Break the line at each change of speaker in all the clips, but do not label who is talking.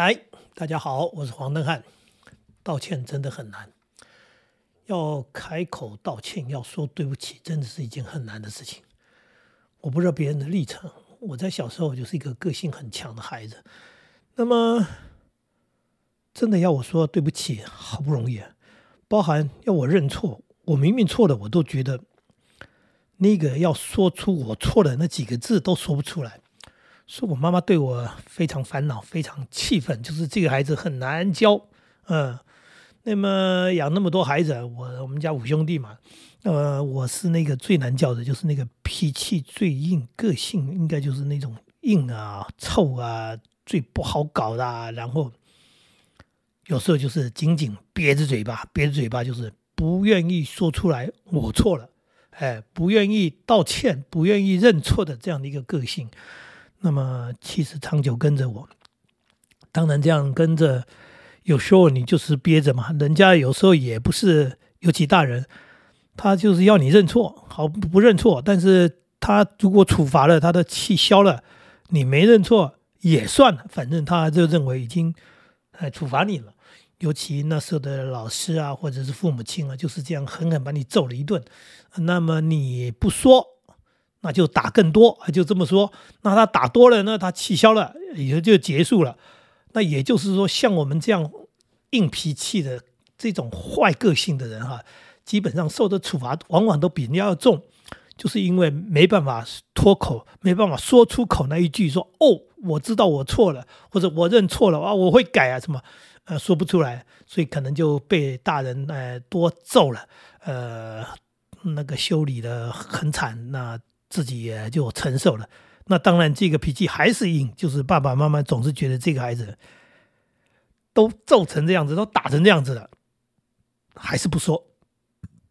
嗨，大家好，我是黄登汉。道歉真的很难，要开口道歉，要说对不起，真的是一件很难的事情。我不知道别人的历程，我在小时候就是一个个性很强的孩子。那么，真的要我说对不起，好不容易，包含要我认错，我明明错了，我都觉得那个要说出我错了那几个字都说不出来。说我妈妈对我非常烦恼，非常气愤，就是这个孩子很难教，嗯，那么养那么多孩子，我我们家五兄弟嘛，呃，我是那个最难教的，就是那个脾气最硬，个性应该就是那种硬啊、臭啊，最不好搞的，然后有时候就是紧紧憋着嘴巴，憋着嘴巴就是不愿意说出来我错了，哎，不愿意道歉，不愿意认错的这样的一个个性。那么其实长久跟着我，当然这样跟着，有时候你就是憋着嘛。人家有时候也不是，尤其大人，他就是要你认错，好不认错。但是他如果处罚了，他的气消了，你没认错也算了，反正他就认为已经哎处罚你了。尤其那时候的老师啊，或者是父母亲啊，就是这样狠狠把你揍了一顿。那么你不说。那就打更多，就这么说。那他打多了，那他气消了，也就结束了。那也就是说，像我们这样硬脾气的这种坏个性的人哈，基本上受的处罚往往都比人家要重，就是因为没办法脱口，没办法说出口那一句说哦，我知道我错了，或者我认错了啊，我会改啊，什么呃说不出来，所以可能就被大人呃多揍了，呃那个修理的很惨那。自己也就承受了，那当然这个脾气还是硬，就是爸爸妈妈总是觉得这个孩子都揍成这样子，都打成这样子了，还是不说，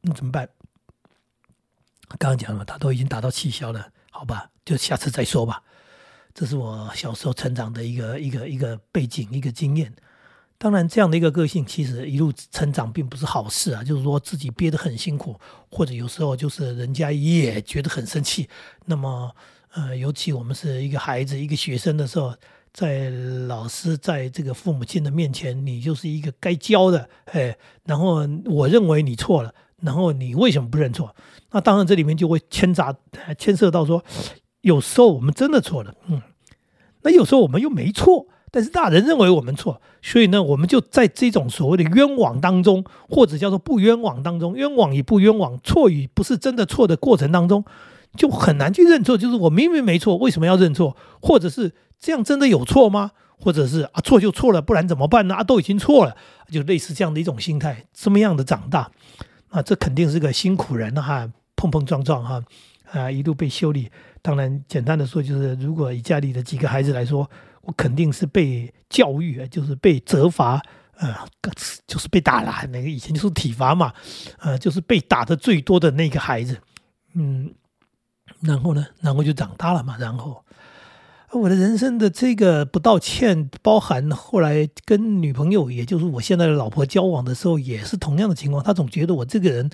那怎么办？刚刚讲了，他都已经打到气消了，好吧，就下次再说吧。这是我小时候成长的一个一个一个背景，一个经验。当然，这样的一个个性，其实一路成长并不是好事啊。就是说自己憋得很辛苦，或者有时候就是人家也觉得很生气。那么，呃，尤其我们是一个孩子、一个学生的时候，在老师在这个父母亲的面前，你就是一个该教的，哎。然后我认为你错了，然后你为什么不认错？那当然，这里面就会牵杂、牵涉到说，有时候我们真的错了，嗯，那有时候我们又没错。但是大人认为我们错，所以呢，我们就在这种所谓的冤枉当中，或者叫做不冤枉当中，冤枉与不冤枉，错与不是真的错的过程当中，就很难去认错。就是我明明没错，为什么要认错？或者是这样真的有错吗？或者是啊，错就错了，不然怎么办呢？啊，都已经错了，就类似这样的一种心态，这么样的长大，啊，这肯定是个辛苦人哈，碰碰撞撞哈，啊，一路被修理。当然，简单的说，就是如果以家里的几个孩子来说。我肯定是被教育，就是被责罚，呃，就是被打了。那个以前就是体罚嘛，呃，就是被打的最多的那个孩子，嗯，然后呢，然后就长大了嘛。然后我的人生的这个不道歉，包含后来跟女朋友，也就是我现在的老婆交往的时候，也是同样的情况。他总觉得我这个人。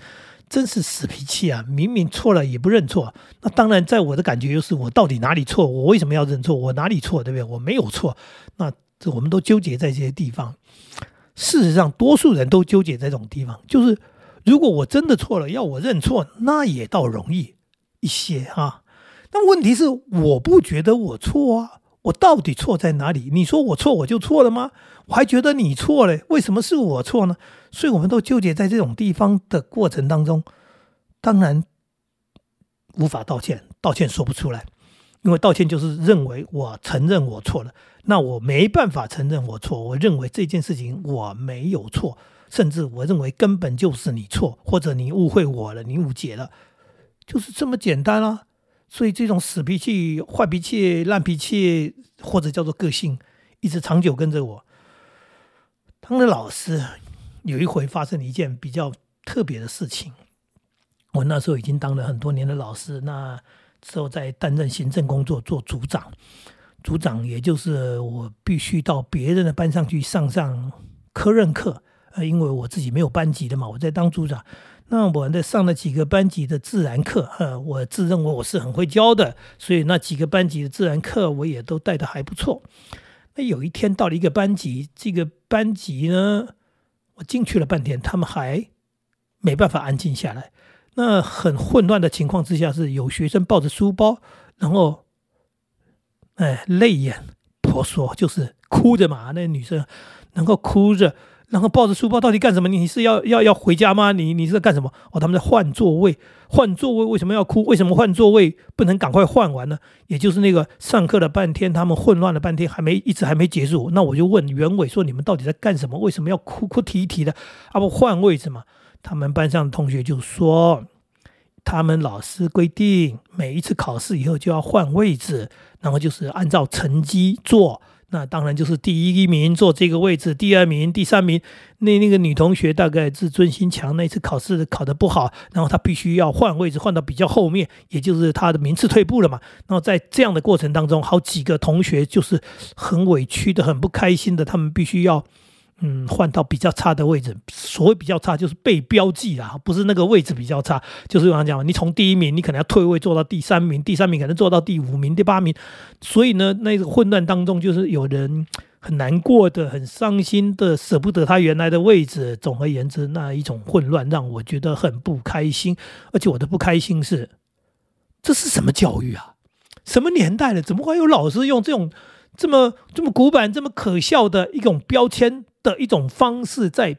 真是死脾气啊！明明错了也不认错。那当然，在我的感觉就是，我到底哪里错？我为什么要认错？我哪里错？对不对？我没有错。那这我们都纠结在这些地方。事实上，多数人都纠结在这种地方。就是如果我真的错了，要我认错，那也倒容易一些啊。但问题是，我不觉得我错啊。我到底错在哪里？你说我错，我就错了吗？我还觉得你错嘞，为什么是我错呢？所以，我们都纠结在这种地方的过程当中，当然无法道歉，道歉说不出来，因为道歉就是认为我承认我错了，那我没办法承认我错，我认为这件事情我没有错，甚至我认为根本就是你错，或者你误会我了，你误解了，就是这么简单啊。所以这种死脾气、坏脾气、烂脾气，或者叫做个性，一直长久跟着我。当了老师，有一回发生了一件比较特别的事情。我那时候已经当了很多年的老师，那时候在担任行政工作，做组长。组长也就是我必须到别人的班上去上上科任课，呃，因为我自己没有班级的嘛，我在当组长。那我在上了几个班级的自然课，呃，我自认为我是很会教的，所以那几个班级的自然课我也都带的还不错。那有一天到了一个班级，这个班级呢，我进去了半天，他们还没办法安静下来。那很混乱的情况之下，是有学生抱着书包，然后，哎，泪眼婆娑，就是哭着嘛。那女生能够哭着。然后抱着书包到底干什么？你是要要要回家吗？你你是在干什么？哦，他们在换座位，换座位为什么要哭？为什么换座位不能赶快换完呢？也就是那个上课了半天，他们混乱了半天，还没一直还没结束。那我就问袁伟说：“你们到底在干什么？为什么要哭哭啼啼的？啊不换位置嘛？”他们班上的同学就说：“他们老师规定，每一次考试以后就要换位置，然后就是按照成绩做。”那当然就是第一名坐这个位置，第二名、第三名。那那个女同学大概自尊心强，那次考试考得不好，然后她必须要换位置，换到比较后面，也就是她的名次退步了嘛。然后在这样的过程当中，好几个同学就是很委屈的、很不开心的，他们必须要。嗯，换到比较差的位置。所谓比较差，就是被标记啦，不是那个位置比较差。就是我刚讲你从第一名，你可能要退位做到第三名，第三名可能做到第五名、第八名。所以呢，那个混乱当中，就是有人很难过的、很伤心的、舍不得他原来的位置。总而言之，那一种混乱让我觉得很不开心。而且我的不开心是，这是什么教育啊？什么年代了？怎么会有老师用这种这么这么古板、这么可笑的一种标签？的一种方式，在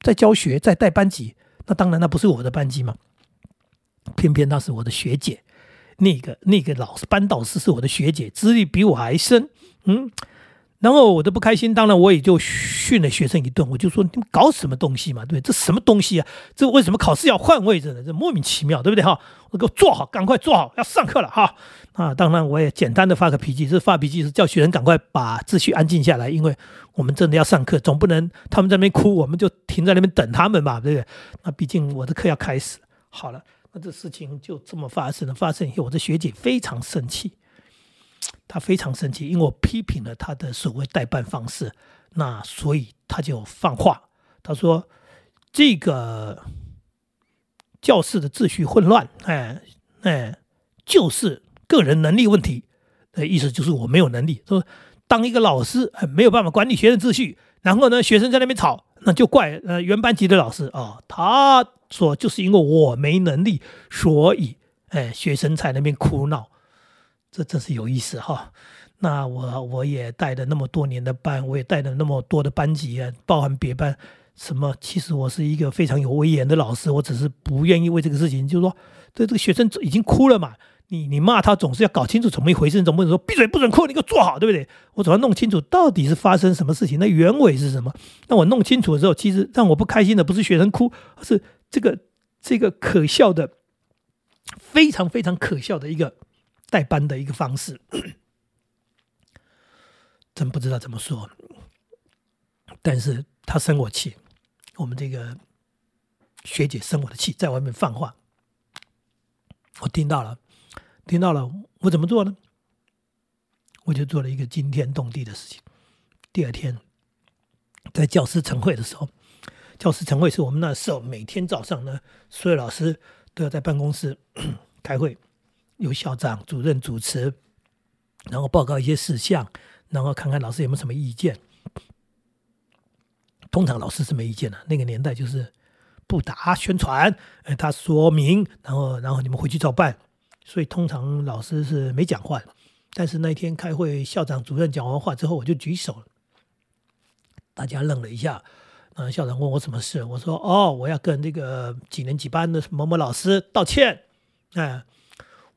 在教学，在带班级，那当然那不是我的班级嘛，偏偏那是我的学姐，那个那个老师班导师是我的学姐，资历比我还深，嗯。然后我都不开心，当然我也就训了学生一顿，我就说你们搞什么东西嘛，对不对？这什么东西啊？这为什么考试要换位置呢？这莫名其妙，对不对哈？我给我坐好，赶快坐好，要上课了哈！啊，当然我也简单的发个脾气，这发脾气是叫学生赶快把秩序安静下来，因为我们真的要上课，总不能他们在那边哭，我们就停在那边等他们吧，对不对？那毕竟我的课要开始，好了，那这事情就这么发生了。发生以后，我的学姐非常生气。他非常生气，因为我批评了他的所谓代办方式，那所以他就放话，他说：“这个教室的秩序混乱，哎哎，就是个人能力问题。的意思就是我没有能力，说当一个老师没有办法管理学生秩序，然后呢，学生在那边吵，那就怪呃原班级的老师啊。他说就是因为我没能力，所以哎学生在那边哭闹。”这真是有意思哈！那我我也带了那么多年的班，我也带了那么多的班级啊，包含别班什么。其实我是一个非常有威严的老师，我只是不愿意为这个事情，就是说，这这个学生已经哭了嘛，你你骂他总是要搞清楚怎么一回事，总不能说闭嘴不准哭，你给我坐好，对不对？我总要弄清楚到底是发生什么事情，那原委是什么。那我弄清楚的时候，其实让我不开心的不是学生哭，而是这个这个可笑的，非常非常可笑的一个。代班的一个方式，真不知道怎么说。但是他生我气，我们这个学姐生我的气，在外面放话，我听到了，听到了，我怎么做呢？我就做了一个惊天动地的事情。第二天，在教师晨会的时候，教师晨会是我们那时候每天早上呢，所有老师都要在办公室开会。由校长、主任主持，然后报告一些事项，然后看看老师有没有什么意见。通常老师是没意见的，那个年代就是不打宣传，呃，他说明，然后然后你们回去照办。所以通常老师是没讲话的。但是那天开会，校长、主任讲完话之后，我就举手了，大家愣了一下。嗯，校长问我什么事，我说：“哦，我要跟这个几年几班的某某老师道歉。”哎。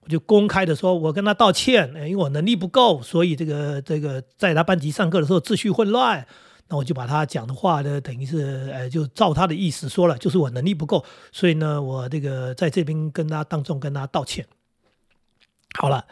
我就公开的说，我跟他道歉，因为我能力不够，所以这个这个在他班级上课的时候秩序混乱，那我就把他讲的话呢，等于是呃，就照他的意思说了，就是我能力不够，所以呢，我这个在这边跟他当众跟他道歉。好了，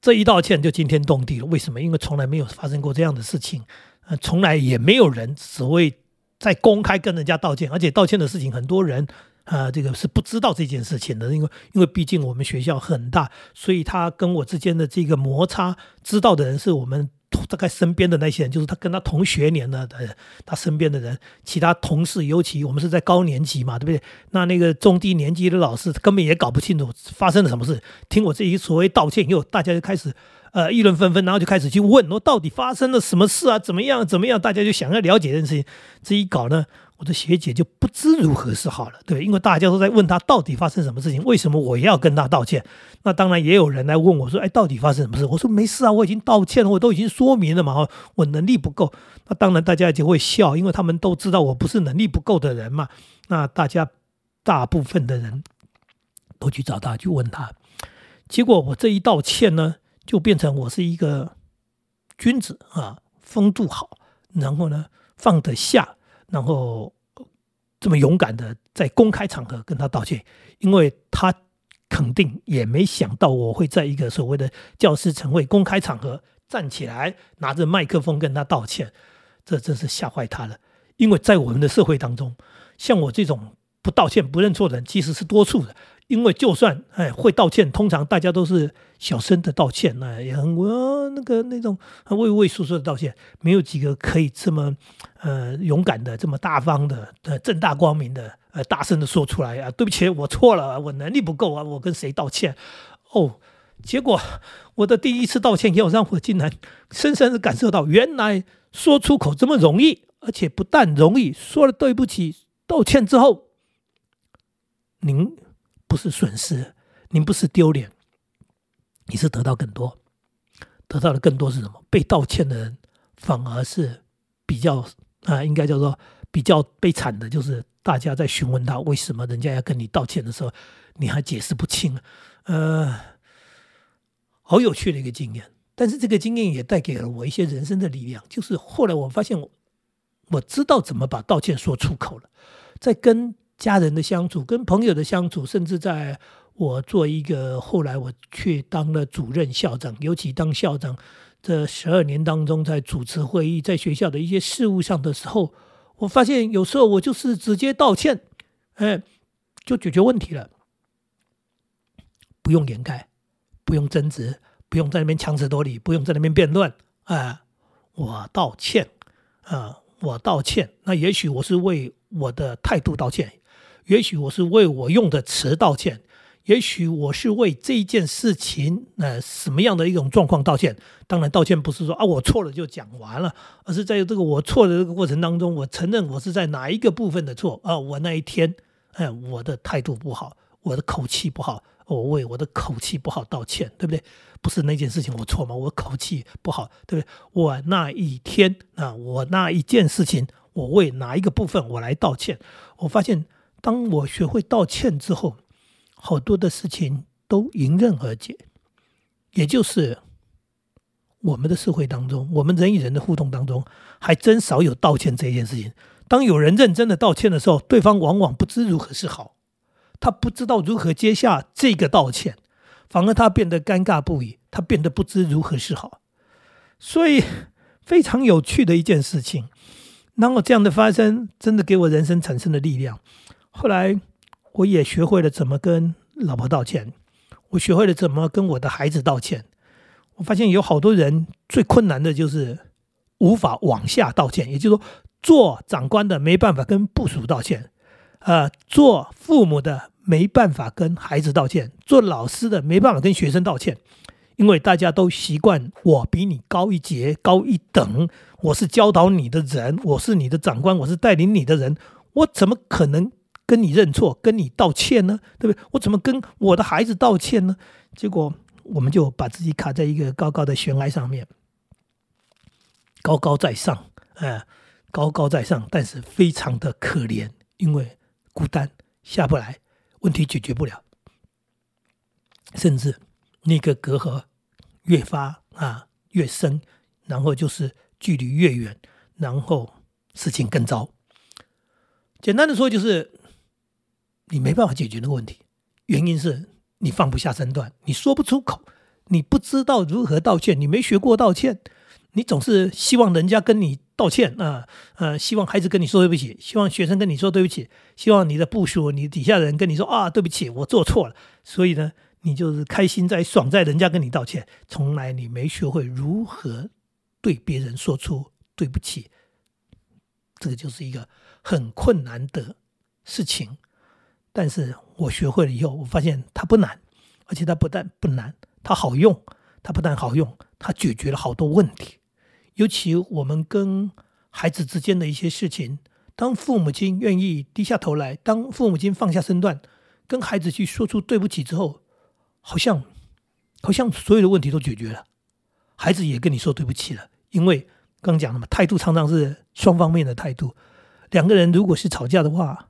这一道歉就惊天动地了。为什么？因为从来没有发生过这样的事情，呃，从来也没有人所谓在公开跟人家道歉，而且道歉的事情很多人。啊，这个是不知道这件事情的，因为因为毕竟我们学校很大，所以他跟我之间的这个摩擦，知道的人是我们大概身边的那些人，就是他跟他同学年的的他身边的人，其他同事，尤其我们是在高年级嘛，对不对？那那个中低年级的老师根本也搞不清楚发生了什么事，听我这一所谓道歉以后，大家就开始呃，议论纷纷，然后就开始去问，我到底发生了什么事啊？怎么样？怎么样？大家就想要了解这件事情。这一搞呢，我的学姐就不知如何是好了，对，因为大家都在问她到底发生什么事情，为什么我要跟她道歉？那当然也有人来问我说，哎，到底发生什么事？我说没事啊，我已经道歉了，我都已经说明了嘛，我能力不够。那当然大家就会笑，因为他们都知道我不是能力不够的人嘛。那大家大部分的人都去找他去问他，结果我这一道歉呢？就变成我是一个君子啊，风度好，然后呢放得下，然后这么勇敢的在公开场合跟他道歉，因为他肯定也没想到我会在一个所谓的教师晨会公开场合站起来拿着麦克风跟他道歉，这真是吓坏他了。因为在我们的社会当中，像我这种不道歉不认错的人其实是多数的。因为就算哎会道歉，通常大家都是小声的道歉，那也很我那个那种畏畏缩缩的道歉，没有几个可以这么呃勇敢的、这么大方的、呃正大光明的、呃大声的说出来啊！对不起，我错了，我能力不够啊！我跟谁道歉？哦，结果我的第一次道歉，要让我竟然深深的感受到，原来说出口这么容易，而且不但容易，说了对不起、道歉之后，您。不是损失，您不是丢脸，你是得到更多，得到的更多是什么？被道歉的人反而是比较啊，应该叫做比较悲惨的，就是大家在询问他为什么人家要跟你道歉的时候，你还解释不清，呃，好有趣的一个经验。但是这个经验也带给了我一些人生的力量，就是后来我发现我我知道怎么把道歉说出口了，在跟。家人的相处，跟朋友的相处，甚至在我做一个后来我去当了主任校长，尤其当校长这十二年当中，在主持会议，在学校的一些事务上的时候，我发现有时候我就是直接道歉，哎，就解决问题了，不用掩盖，不用争执，不用在那边强词夺理，不用在那边辩论，啊，我道歉，啊，我道歉，那也许我是为我的态度道歉。也许我是为我用的词道歉，也许我是为这一件事情，呃，什么样的一种状况道歉？当然，道歉不是说啊我错了就讲完了，而是在这个我错的这个过程当中，我承认我是在哪一个部分的错啊？我那一天，哎，我的态度不好，我的口气不好，我为我的口气不好道歉，对不对？不是那件事情我错吗？我口气不好，对不对？我那一天啊，我那一件事情，我为哪一个部分我来道歉？我发现。当我学会道歉之后，好多的事情都迎刃而解。也就是我们的社会当中，我们人与人的互动当中，还真少有道歉这件事情。当有人认真的道歉的时候，对方往往不知如何是好，他不知道如何接下这个道歉，反而他变得尴尬不已，他变得不知如何是好。所以非常有趣的一件事情。然后这样的发生，真的给我人生产生了力量。后来，我也学会了怎么跟老婆道歉，我学会了怎么跟我的孩子道歉。我发现有好多人最困难的就是无法往下道歉，也就是说，做长官的没办法跟部属道歉，呃，做父母的没办法跟孩子道歉，做老师的没办法跟学生道歉，因为大家都习惯我比你高一阶、高一等，我是教导你的人，我是你的长官，我是带领你的人，我怎么可能？跟你认错，跟你道歉呢，对不对？我怎么跟我的孩子道歉呢？结果我们就把自己卡在一个高高的悬崖上面，高高在上，哎，高高在上，但是非常的可怜，因为孤单下不来，问题解决不了，甚至那个隔阂越发啊越深，然后就是距离越远，然后事情更糟。简单的说就是。你没办法解决那个问题，原因是你放不下身段，你说不出口，你不知道如何道歉，你没学过道歉，你总是希望人家跟你道歉啊，呃，希望孩子跟你说对不起，希望学生跟你说对不起，希望你的部属、你底下的人跟你说啊，对不起，我做错了。所以呢，你就是开心在、爽在人家跟你道歉，从来你没学会如何对别人说出对不起，这个就是一个很困难的事情。但是我学会了以后，我发现它不难，而且它不但不难，它好用，它不但好用，它解决了好多问题。尤其我们跟孩子之间的一些事情，当父母亲愿意低下头来，当父母亲放下身段，跟孩子去说出对不起之后，好像好像所有的问题都解决了，孩子也跟你说对不起了。因为刚讲了嘛，态度常常是双方面的态度。两个人如果是吵架的话，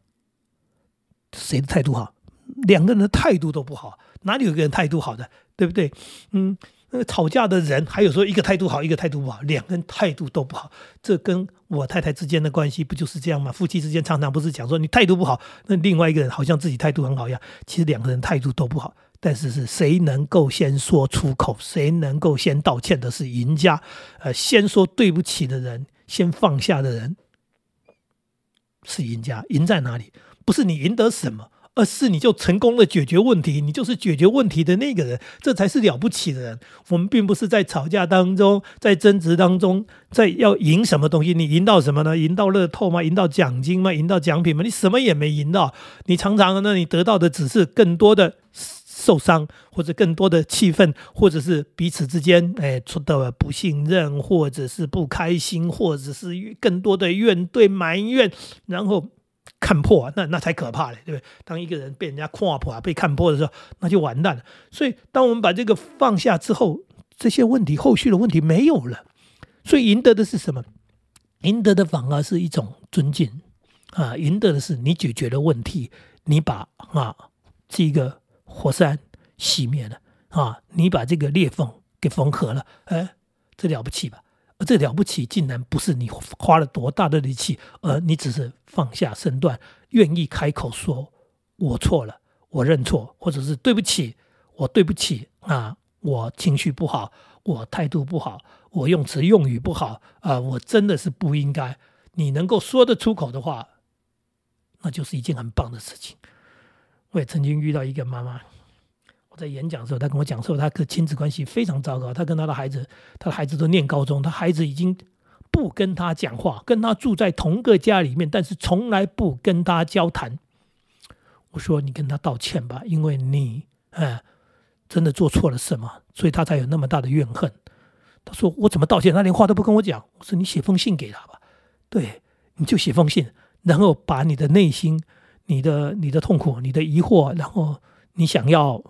谁的态度好？两个人的态度都不好，哪里有个人态度好的，对不对？嗯，那吵架的人，还有说一个态度好，一个态度不好，两个人态度都不好，这跟我太太之间的关系不就是这样吗？夫妻之间常常不是讲说你态度不好，那另外一个人好像自己态度很好一样，其实两个人态度都不好，但是是谁能够先说出口，谁能够先道歉的是赢家，呃，先说对不起的人，先放下的人。是赢家，赢在哪里？不是你赢得什么，而是你就成功的解决问题，你就是解决问题的那个人，这才是了不起的人。我们并不是在吵架当中，在争执当中，在要赢什么东西？你赢到什么呢？赢到乐透吗？赢到奖金吗？赢到奖品吗？你什么也没赢到，你常常呢，你得到的只是更多的。受伤，或者更多的气愤，或者是彼此之间哎出的不信任，或者是不开心，或者是更多的怨怼埋怨，然后看破啊，那那才可怕嘞，对不对？当一个人被人家看破啊、被看破的时候，那就完蛋了。所以，当我们把这个放下之后，这些问题后续的问题没有了，所以赢得的是什么？赢得的反而是一种尊敬啊！赢得的是你解决了问题，你把啊这个。火山熄灭了啊！你把这个裂缝给缝合了，哎，这了不起吧？而这了不起，竟然不是你花了多大的力气，而你只是放下身段，愿意开口说“我错了，我认错”，或者是“对不起，我对不起啊，我情绪不好，我态度不好，我用词用语不好啊，我真的是不应该。”你能够说得出口的话，那就是一件很棒的事情。我也曾经遇到一个妈妈，在演讲的时候，他跟我讲说，他的亲子关系非常糟糕。他跟他的孩子，他的孩子都念高中，他孩子已经不跟他讲话，跟他住在同个家里面，但是从来不跟他交谈。我说：“你跟他道歉吧，因为你，哎，真的做错了什么，所以他才有那么大的怨恨。”他说：“我怎么道歉？他连话都不跟我讲。”我说：“你写封信给他吧，对，你就写封信，然后把你的内心。”你的你的痛苦，你的疑惑，然后你想要，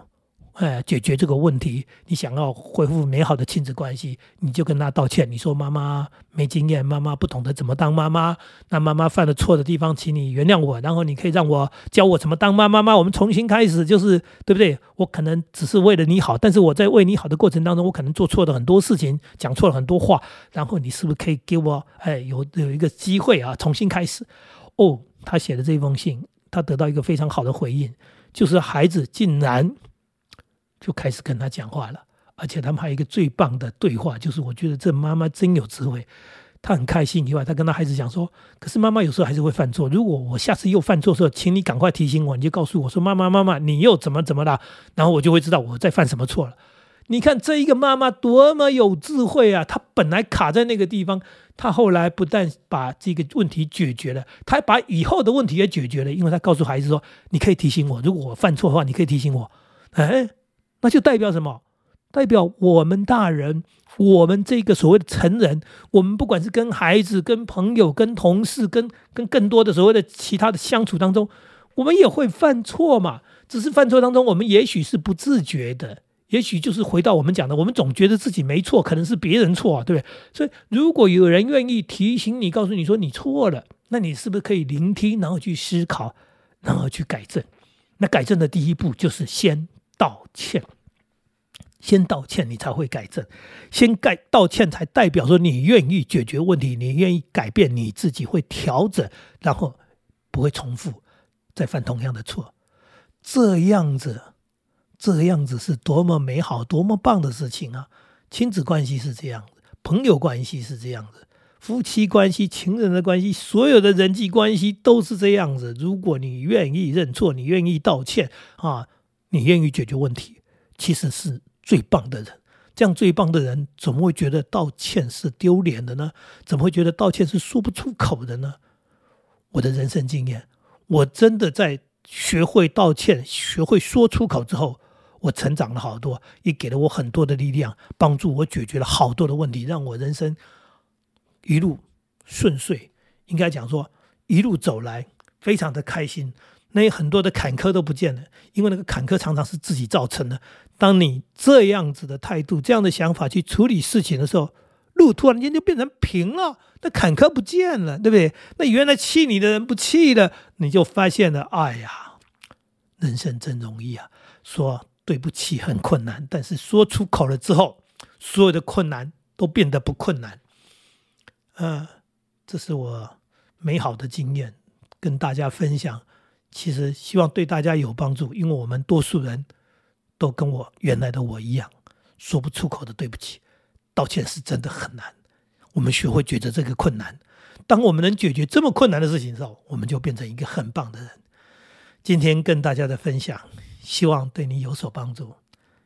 哎，解决这个问题，你想要恢复美好的亲子关系，你就跟他道歉。你说妈妈没经验，妈妈不懂得怎么当妈妈，那妈妈犯了错的地方，请你原谅我。然后你可以让我教我怎么当妈妈妈，我们重新开始，就是对不对？我可能只是为了你好，但是我在为你好的过程当中，我可能做错了很多事情，讲错了很多话。然后你是不是可以给我，哎，有有一个机会啊，重新开始？哦，他写的这封信。他得到一个非常好的回应，就是孩子竟然就开始跟他讲话了，而且他们还有一个最棒的对话，就是我觉得这妈妈真有智慧。他很开心以外，他跟他孩子讲说：“可是妈妈有时候还是会犯错，如果我下次又犯错的时候，请你赶快提醒我，你就告诉我说，妈妈妈妈，你又怎么怎么了，然后我就会知道我在犯什么错了。”你看这一个妈妈多么有智慧啊！她本来卡在那个地方，她后来不但把这个问题解决了，她还把以后的问题也解决了。因为她告诉孩子说：“你可以提醒我，如果我犯错的话，你可以提醒我。”哎，那就代表什么？代表我们大人，我们这个所谓的成人，我们不管是跟孩子、跟朋友、跟同事、跟跟更多的所谓的其他的相处当中，我们也会犯错嘛。只是犯错当中，我们也许是不自觉的。也许就是回到我们讲的，我们总觉得自己没错，可能是别人错，对不对？所以如果有人愿意提醒你，告诉你说你错了，那你是不是可以聆听，然后去思考，然后去改正？那改正的第一步就是先道歉，先道歉，你才会改正。先改道歉，才代表说你愿意解决问题，你愿意改变你自己，会调整，然后不会重复再犯同样的错。这样子。这样子是多么美好、多么棒的事情啊！亲子关系是这样子，朋友关系是这样子，夫妻关系、情人的关系，所有的人际关系都是这样子。如果你愿意认错，你愿意道歉啊，你愿意解决问题，其实是最棒的人。这样最棒的人，怎么会觉得道歉是丢脸的呢？怎么会觉得道歉是说不出口的呢？我的人生经验，我真的在学会道歉、学会说出口之后。我成长了好多，也给了我很多的力量，帮助我解决了好多的问题，让我人生一路顺遂。应该讲说，一路走来非常的开心。那有很多的坎坷都不见了，因为那个坎坷常常是自己造成的。当你这样子的态度、这样的想法去处理事情的时候，路突然间就变成平了，那坎坷不见了，对不对？那原来气你的人不气了，你就发现了，哎呀，人生真容易啊！说对不起很困难，但是说出口了之后，所有的困难都变得不困难。呃，这是我美好的经验，跟大家分享。其实希望对大家有帮助，因为我们多数人都跟我原来的我一样，说不出口的对不起、道歉是真的很难。我们学会觉得这个困难，当我们能解决这么困难的事情的时候，我们就变成一个很棒的人。今天跟大家的分享，希望对你有所帮助。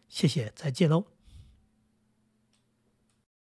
谢谢，再见喽。